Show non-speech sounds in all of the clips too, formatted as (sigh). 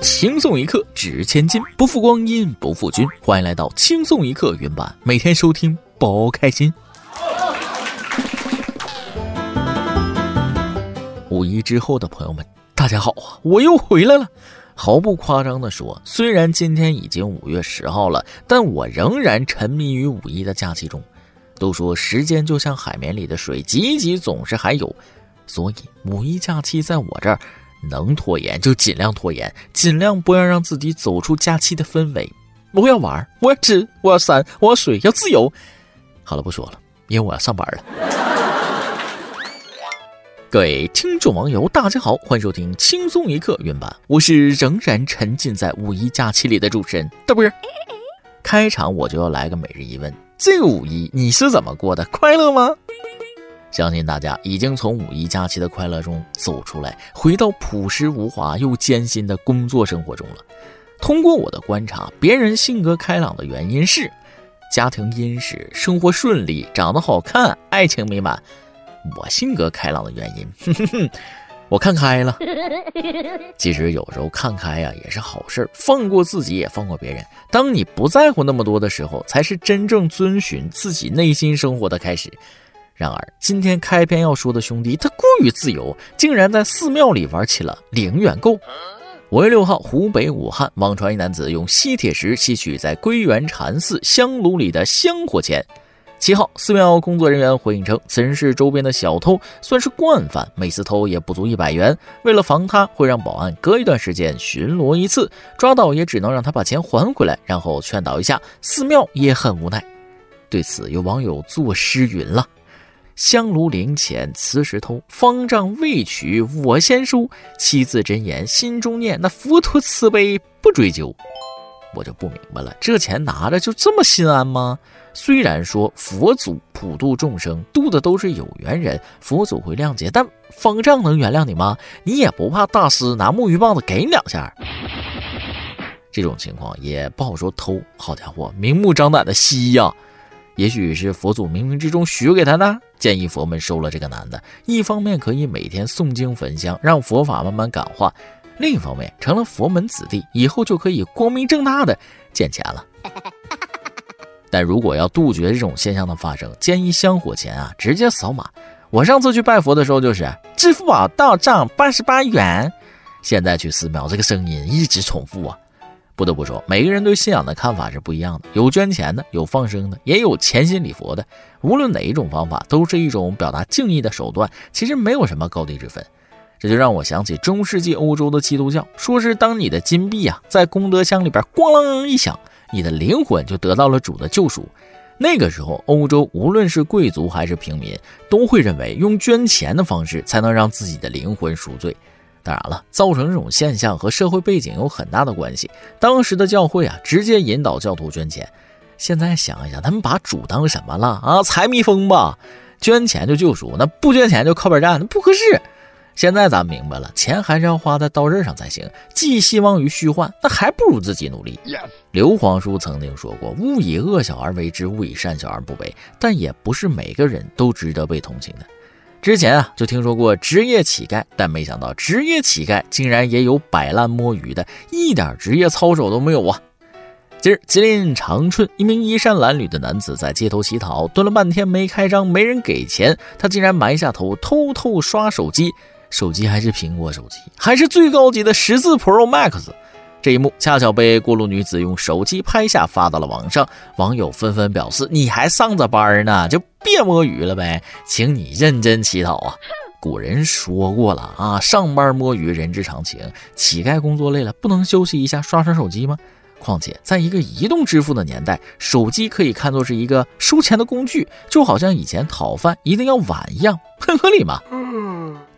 轻松一刻值千金，不负光阴不负君。欢迎来到轻松一刻云版，每天收听，包开心。五一之后的朋友们，大家好啊！我又回来了。毫不夸张的说，虽然今天已经五月十号了，但我仍然沉迷于五一的假期中。都说时间就像海绵里的水，挤挤总是还有，所以五一假期在我这儿。能拖延就尽量拖延，尽量不要让自己走出假期的氛围。我要玩，我要吃，我要散，我要水，要自由。好了，不说了，因为我要上班了。各位听众网友，大家好，欢迎收听轻松一刻原版，我是仍然沉浸在五一假期里的主持人大波。开场我就要来个每日一问：这个五一你是怎么过的？快乐吗？相信大家已经从五一假期的快乐中走出来，回到朴实无华又艰辛的工作生活中了。通过我的观察，别人性格开朗的原因是家庭殷实、生活顺利、长得好看、爱情美满。我性格开朗的原因，哼哼哼，我看开了。(laughs) 其实有时候看开呀也是好事，放过自己也放过别人。当你不在乎那么多的时候，才是真正遵循自己内心生活的开始。然而，今天开篇要说的兄弟，他过于自由，竟然在寺庙里玩起了零元购。五月六号，湖北武汉，网传一男子用吸铁石吸取在归元禅寺香炉里的香火钱。七号，寺庙工作人员回应称，此人是周边的小偷，算是惯犯，每次偷也不足一百元。为了防他，会让保安隔一段时间巡逻一次，抓到也只能让他把钱还回来，然后劝导一下。寺庙也很无奈。对此，有网友作诗云了。香炉灵前辞时偷，方丈未取我先收。七字真言心中念，那佛陀慈悲不追究。我就不明白了，这钱拿着就这么心安吗？虽然说佛祖普度众生，度的都是有缘人，佛祖会谅解，但方丈能原谅你吗？你也不怕大师拿木鱼棒子给你两下？这种情况也不好说偷。好家伙，明目张胆的吸呀！也许是佛祖冥冥之中许给他的，建议佛门收了这个男的。一方面可以每天诵经焚香，让佛法慢慢感化；另一方面，成了佛门子弟，以后就可以光明正大的捡钱了。(laughs) 但如果要杜绝这种现象的发生，建议香火钱啊直接扫码。我上次去拜佛的时候就是支付宝到账八十八元，现在去寺庙这个声音一直重复啊。不得不说，每个人对信仰的看法是不一样的，有捐钱的，有放生的，也有虔心礼佛的。无论哪一种方法，都是一种表达敬意的手段，其实没有什么高低之分。这就让我想起中世纪欧洲的基督教，说是当你的金币啊在功德箱里边咣啷一响，你的灵魂就得到了主的救赎。那个时候，欧洲无论是贵族还是平民，都会认为用捐钱的方式才能让自己的灵魂赎罪。当然了，造成这种现象和社会背景有很大的关系。当时的教会啊，直接引导教徒捐钱。现在想一想，他们把主当什么了啊？财迷疯吧？捐钱就救赎，那不捐钱就靠边站，那不合适。现在咱明白了，钱还是要花在刀刃上才行。寄希望于虚幻，那还不如自己努力。刘皇叔曾经说过：“勿以恶小而为之，勿以善小而不为。”但也不是每个人都值得被同情的。之前啊，就听说过职业乞丐，但没想到职业乞丐竟然也有摆烂摸鱼的，一点职业操守都没有啊！今儿吉林长春，一名衣衫褴褛的男子在街头乞讨，蹲了半天没开张，没人给钱，他竟然埋下头偷偷刷手机，手机还是苹果手机，还是最高级的十四 Pro Max。这一幕恰巧被过路女子用手机拍下，发到了网上。网友纷纷表示：“你还上着班呢，就别摸鱼了呗，(laughs) 请你认真祈祷啊！” (laughs) 古人说过了啊，上班摸鱼人之常情。乞丐工作累了，不能休息一下刷刷手机吗？况且，在一个移动支付的年代，手机可以看作是一个收钱的工具，就好像以前讨饭一定要碗一样，很合理嘛。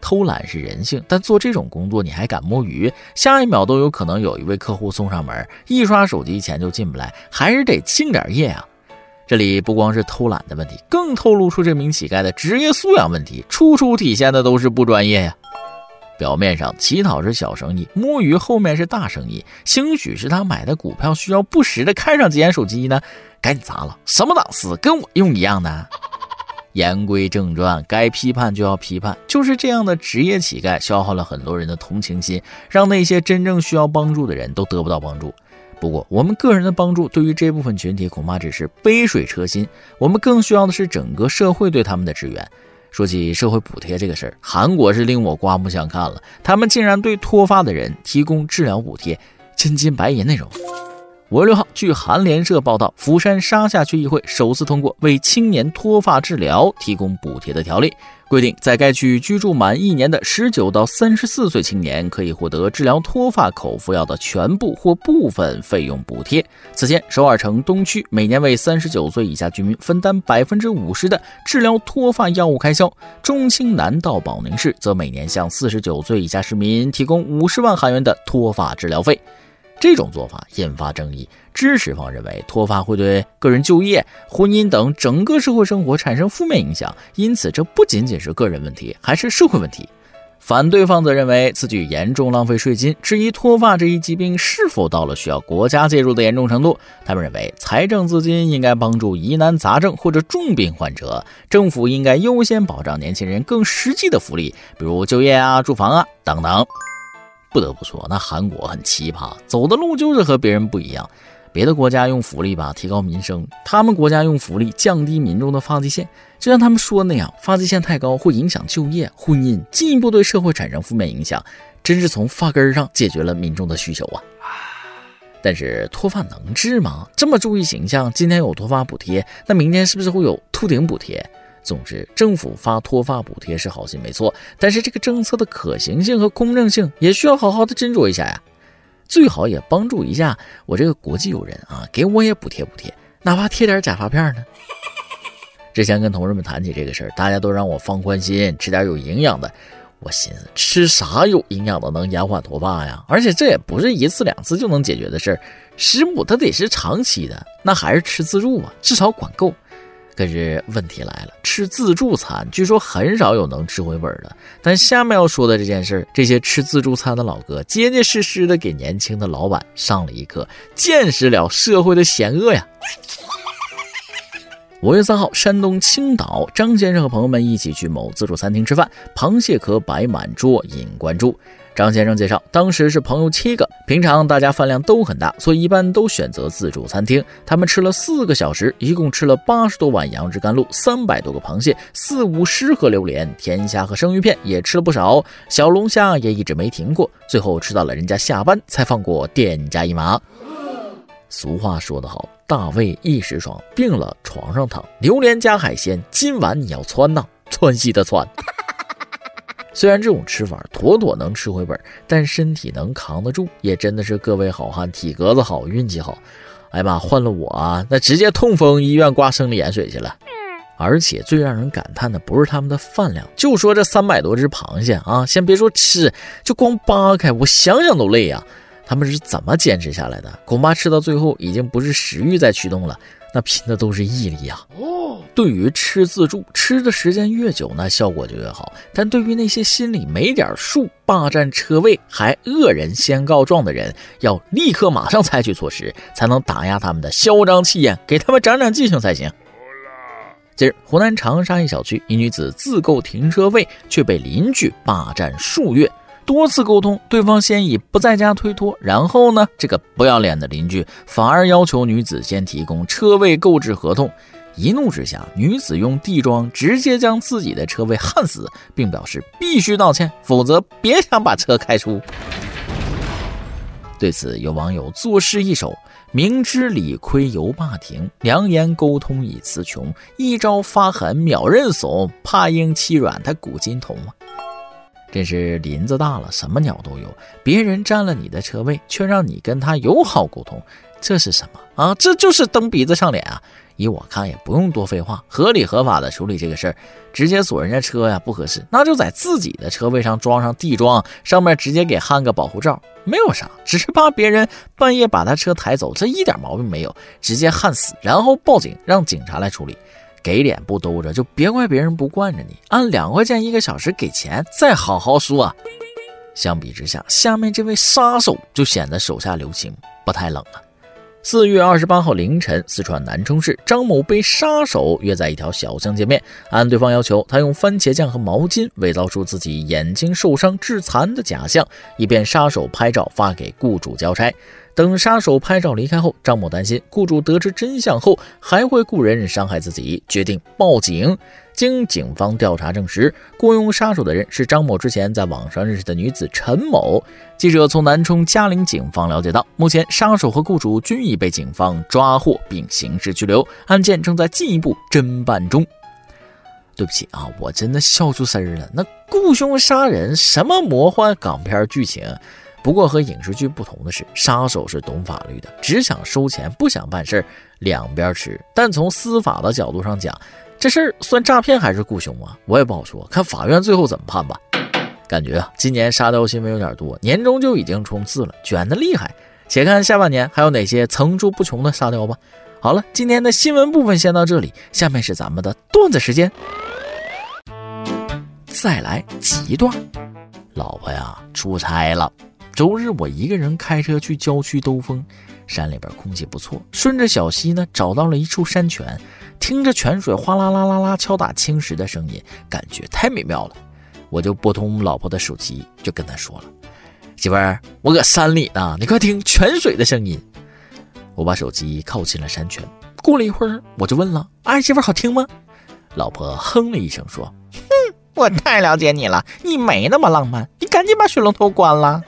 偷懒是人性，但做这种工作你还敢摸鱼？下一秒都有可能有一位客户送上门，一刷手机钱就进不来，还是得敬点业啊！这里不光是偷懒的问题，更透露出这名乞丐的职业素养问题，处处体现的都是不专业呀。表面上乞讨是小生意，摸鱼后面是大生意。兴许是他买的股票需要不时的看上几眼手机呢，赶紧砸了！什么档次，跟我用一样的。言归正传，该批判就要批判，就是这样的职业乞丐，消耗了很多人的同情心，让那些真正需要帮助的人都得不到帮助。不过，我们个人的帮助对于这部分群体恐怕只是杯水车薪，我们更需要的是整个社会对他们的支援。说起社会补贴这个事儿，韩国是令我刮目相看了，他们竟然对脱发的人提供治疗补贴，真金白银那种。五月六号，据韩联社报道，釜山沙下区议会首次通过为青年脱发治疗提供补贴的条例，规定在该区居住满一年的十九到三十四岁青年可以获得治疗脱发口服药的全部或部分费用补贴。此前，首尔城东区每年为三十九岁以下居民分担百分之五十的治疗脱发药物开销，中青南道保宁市则每年向四十九岁以下市民提供五十万韩元的脱发治疗费。这种做法引发争议，支持方认为脱发会对个人就业、婚姻等整个社会生活产生负面影响，因此这不仅仅是个人问题，还是社会问题。反对方则认为此举严重浪费税金，质疑脱发这一疾病是否到了需要国家介入的严重程度。他们认为财政资金应该帮助疑难杂症或者重病患者，政府应该优先保障年轻人更实际的福利，比如就业啊、住房啊等等。不得不说，那韩国很奇葩，走的路就是和别人不一样。别的国家用福利吧提高民生，他们国家用福利降低民众的发际线。就像他们说的那样，发际线太高会影响就业、婚姻，进一步对社会产生负面影响。真是从发根上解决了民众的需求啊！但是脱发能治吗？这么注意形象，今天有脱发补贴，那明天是不是会有秃顶补贴？总之，政府发脱发补贴是好心没错，但是这个政策的可行性和公正性也需要好好的斟酌一下呀。最好也帮助一下我这个国际友人啊，给我也补贴补贴，哪怕贴点假发片呢。(laughs) 之前跟同事们谈起这个事儿，大家都让我放宽心，吃点有营养的。我寻思，吃啥有营养的能延缓脱发呀？而且这也不是一次两次就能解决的事儿，食补它得是长期的，那还是吃自助吧，至少管够。可是问题来了，吃自助餐据说很少有能吃回本的。但下面要说的这件事，这些吃自助餐的老哥结结实实的给年轻的老板上了一课，见识了社会的险恶呀。五月三号，山东青岛，张先生和朋友们一起去某自助餐厅吃饭，螃蟹壳摆满桌，引关注。张先生介绍，当时是朋友七个，平常大家饭量都很大，所以一般都选择自助餐厅。他们吃了四个小时，一共吃了八十多碗杨枝甘露，三百多个螃蟹，四五十盒榴莲，甜虾和生鱼片也吃了不少，小龙虾也一直没停过。最后吃到了人家下班才放过店家一马。俗话说得好，大胃一时爽，病了床上躺。榴莲加海鲜，今晚你要窜呐，窜稀的窜。(laughs) 虽然这种吃法妥妥能吃回本，但身体能扛得住，也真的是各位好汉体格子好，运气好。哎呀妈，换了我啊，那直接痛风医院挂生理盐水去了。而且最让人感叹的不是他们的饭量，就说这三百多只螃蟹啊，先别说吃，就光扒开，我想想都累呀。他们是怎么坚持下来的？恐怕吃到最后，已经不是食欲在驱动了。那拼的都是毅力呀！哦，对于吃自助，吃的时间越久，那效果就越好。但对于那些心里没点数、霸占车位还恶人先告状的人，要立刻马上采取措施，才能打压他们的嚣张气焰，给他们长长记性才行。近日，湖南长沙一小区，一女子自购停车位，却被邻居霸占数月。多次沟通，对方先以不在家推脱，然后呢，这个不要脸的邻居反而要求女子先提供车位购置合同。一怒之下，女子用地桩直接将自己的车位焊死，并表示必须道歉，否则别想把车开出。对此，有网友作诗一首：“明知理亏犹霸停，良言沟通已词穷。一朝发狠秒认怂，怕应欺软他古今同啊。”真是林子大了，什么鸟都有。别人占了你的车位，却让你跟他友好沟通，这是什么啊？这就是蹬鼻子上脸啊！依我看，也不用多废话，合理合法的处理这个事儿，直接锁人家车呀，不合适。那就在自己的车位上装上地桩，上面直接给焊个保护罩，没有啥，只是怕别人半夜把他车抬走，这一点毛病没有，直接焊死，然后报警，让警察来处理。给脸不兜着，就别怪别人不惯着你。按两块钱一个小时给钱，再好好说。相比之下，下面这位杀手就显得手下留情，不太冷了。四月二十八号凌晨，四川南充市张某被杀手约在一条小巷见面，按对方要求，他用番茄酱和毛巾伪造出自己眼睛受伤致残的假象，以便杀手拍照发给雇主交差。等杀手拍照离开后，张某担心雇主得知真相后还会雇人伤害自己，决定报警。经警方调查证实，雇佣杀手的人是张某之前在网上认识的女子陈某。记者从南充嘉陵警方了解到，目前杀手和雇主均已被警方抓获并刑事拘留，案件正在进一步侦办中。对不起啊，我真的笑出声了。那雇凶杀人，什么魔幻港片剧情？不过和影视剧不同的是，杀手是懂法律的，只想收钱，不想办事儿，两边吃。但从司法的角度上讲，这事儿算诈骗还是雇凶啊？我也不好说，看法院最后怎么判吧。感觉啊，今年沙雕新闻有点多，年终就已经冲刺了，卷的厉害。且看下半年还有哪些层出不穷的沙雕吧。好了，今天的新闻部分先到这里，下面是咱们的段子时间。再来几段，老婆呀，出差了。周日，我一个人开车去郊区兜风，山里边空气不错。顺着小溪呢，找到了一处山泉，听着泉水哗啦啦啦啦敲打青石的声音，感觉太美妙了。我就拨通老婆的手机，就跟她说了：“媳妇儿，我搁山里呢，你快听泉水的声音。”我把手机靠近了山泉，过了一会儿，我就问了：“哎媳妇好听吗？”老婆哼了一声说：“哼，我太了解你了，你没那么浪漫，你赶紧把水龙头关了。”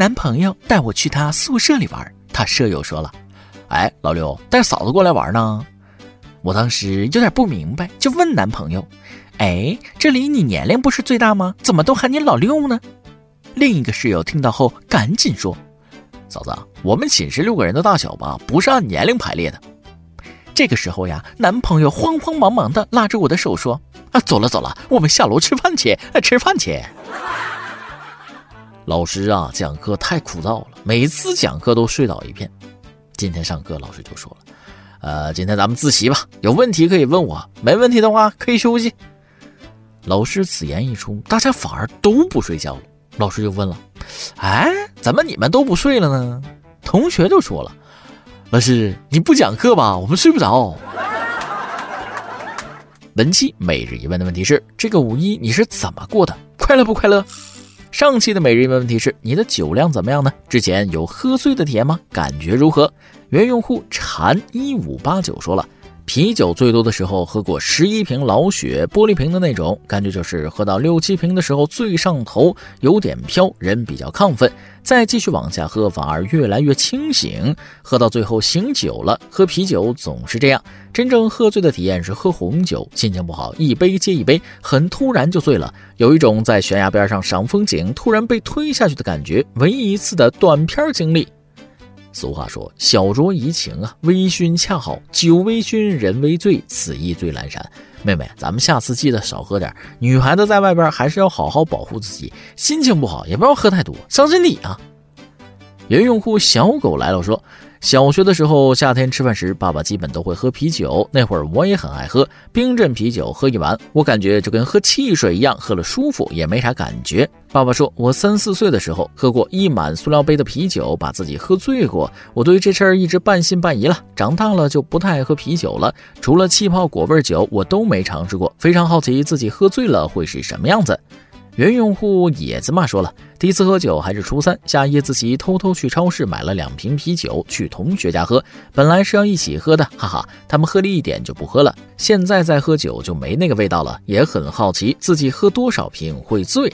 男朋友带我去他宿舍里玩，他舍友说了：“哎，老刘带嫂子过来玩呢。”我当时有点不明白，就问男朋友：“哎，这里你年龄不是最大吗？怎么都喊你老六呢？”另一个室友听到后赶紧说：“嫂子，我们寝室六个人的大小吧，不是按年龄排列的。”这个时候呀，男朋友慌慌忙忙的拉着我的手说：“啊，走了走了，我们下楼吃饭去，吃饭去。”老师啊，讲课太枯燥了，每次讲课都睡倒一片。今天上课，老师就说了：“呃，今天咱们自习吧，有问题可以问我，没问题的话可以休息。”老师此言一出，大家反而都不睡觉了。老师就问了：“哎，怎么你们都不睡了呢？”同学就说了：“老师，你不讲课吧，我们睡不着。”文期每日一问的问题是：这个五一你是怎么过的？快乐不快乐？上期的每日一问问题是：你的酒量怎么样呢？之前有喝醉的体验吗？感觉如何？原用户禅一五八九说了。啤酒最多的时候喝过十一瓶老雪玻璃瓶的那种，感觉就是喝到六七瓶的时候最上头，有点飘，人比较亢奋。再继续往下喝，反而越来越清醒。喝到最后醒酒了。喝啤酒总是这样，真正喝醉的体验是喝红酒，心情不好，一杯接一杯，很突然就醉了，有一种在悬崖边上赏风景，突然被推下去的感觉。唯一一次的短片经历。(laughs) 俗话说：“小酌怡情啊，微醺恰好。酒微醺，人微醉，此意最阑珊。”妹妹，咱们下次记得少喝点。女孩子在外边还是要好好保护自己，心情不好也不要喝太多，伤身体啊。原用户小狗来了说。小学的时候，夏天吃饭时，爸爸基本都会喝啤酒。那会儿我也很爱喝冰镇啤酒，喝一碗，我感觉就跟喝汽水一样，喝了舒服，也没啥感觉。爸爸说我三四岁的时候喝过一满塑料杯的啤酒，把自己喝醉过。我对于这事儿一直半信半疑了。长大了就不太爱喝啤酒了，除了气泡果味酒，我都没尝试过。非常好奇自己喝醉了会是什么样子。原用户野子嘛说了，第一次喝酒还是初三，下夜自习偷偷去超市买了两瓶啤酒去同学家喝，本来是要一起喝的，哈哈，他们喝了一点就不喝了。现在再喝酒就没那个味道了，也很好奇自己喝多少瓶会醉。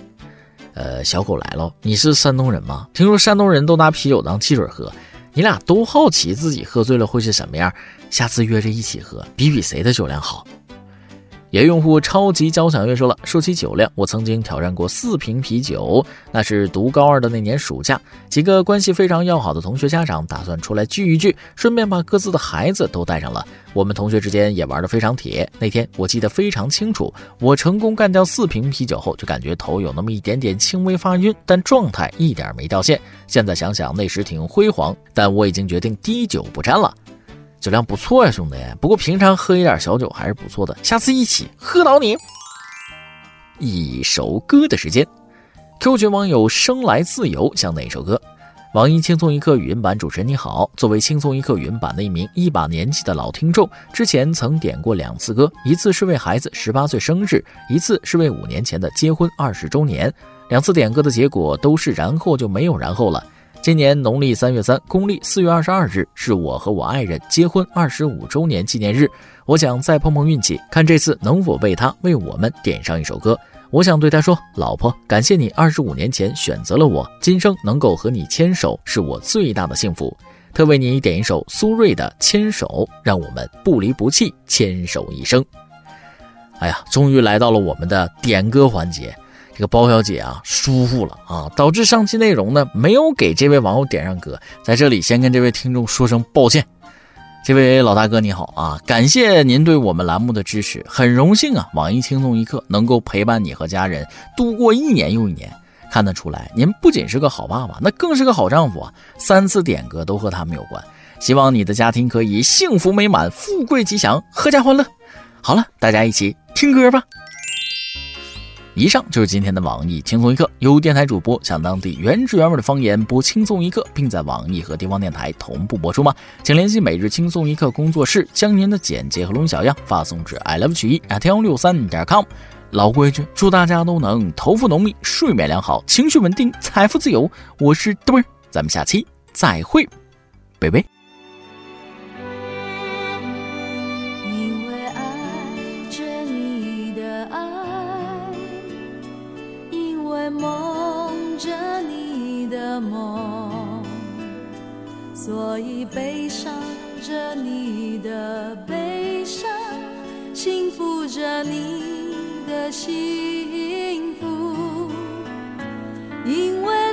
呃，小狗来了，你是山东人吗？听说山东人都拿啤酒当汽水喝，你俩都好奇自己喝醉了会是什么样，下次约着一起喝，比比谁的酒量好。原用户超级交响乐说了，说起酒量，我曾经挑战过四瓶啤酒。那是读高二的那年暑假，几个关系非常要好的同学家长打算出来聚一聚，顺便把各自的孩子都带上了。我们同学之间也玩得非常铁。那天我记得非常清楚，我成功干掉四瓶啤酒后，就感觉头有那么一点点轻微发晕，但状态一点没掉线。现在想想那时挺辉煌，但我已经决定滴酒不沾了。酒量不错呀，兄弟。不过平常喝一点小酒还是不错的，下次一起喝倒你。一首歌的时间，Q 群网友生来自由想哪首歌？网易轻松一刻语音版主持人你好，作为轻松一刻语音版的一名一把年纪的老听众，之前曾点过两次歌，一次是为孩子十八岁生日，一次是为五年前的结婚二十周年。两次点歌的结果都是然后就没有然后了。今年农历三月三，公历四月二十二日，是我和我爱人结婚二十五周年纪念日。我想再碰碰运气，看这次能否为他为我们点上一首歌。我想对他说：“老婆，感谢你二十五年前选择了我，今生能够和你牵手是我最大的幸福。特为你点一首苏芮的《牵手》，让我们不离不弃，牵手一生。”哎呀，终于来到了我们的点歌环节。这个包小姐啊疏忽了啊，导致上期内容呢没有给这位网友点上歌。在这里先跟这位听众说声抱歉。这位老大哥你好啊，感谢您对我们栏目的支持，很荣幸啊，网易轻松一刻能够陪伴你和家人度过一年又一年。看得出来，您不仅是个好爸爸，那更是个好丈夫啊。三次点歌都和他们有关，希望你的家庭可以幸福美满、富贵吉祥、阖家欢乐。好了，大家一起听歌吧。以上就是今天的网易轻松一刻，由电台主播向当地原汁原味的方言播轻松一刻，并在网易和地方电台同步播出吗？请联系每日轻松一刻工作室，将您的简介和录音小样发送至 i love 曲艺 at 幺六三点 com。老规矩，祝大家都能头发浓密、睡眠良好、情绪稳定、财富自由。我是墩儿，咱们下期再会，拜拜。梦所以悲伤着你的悲伤，幸福着你的幸福，因为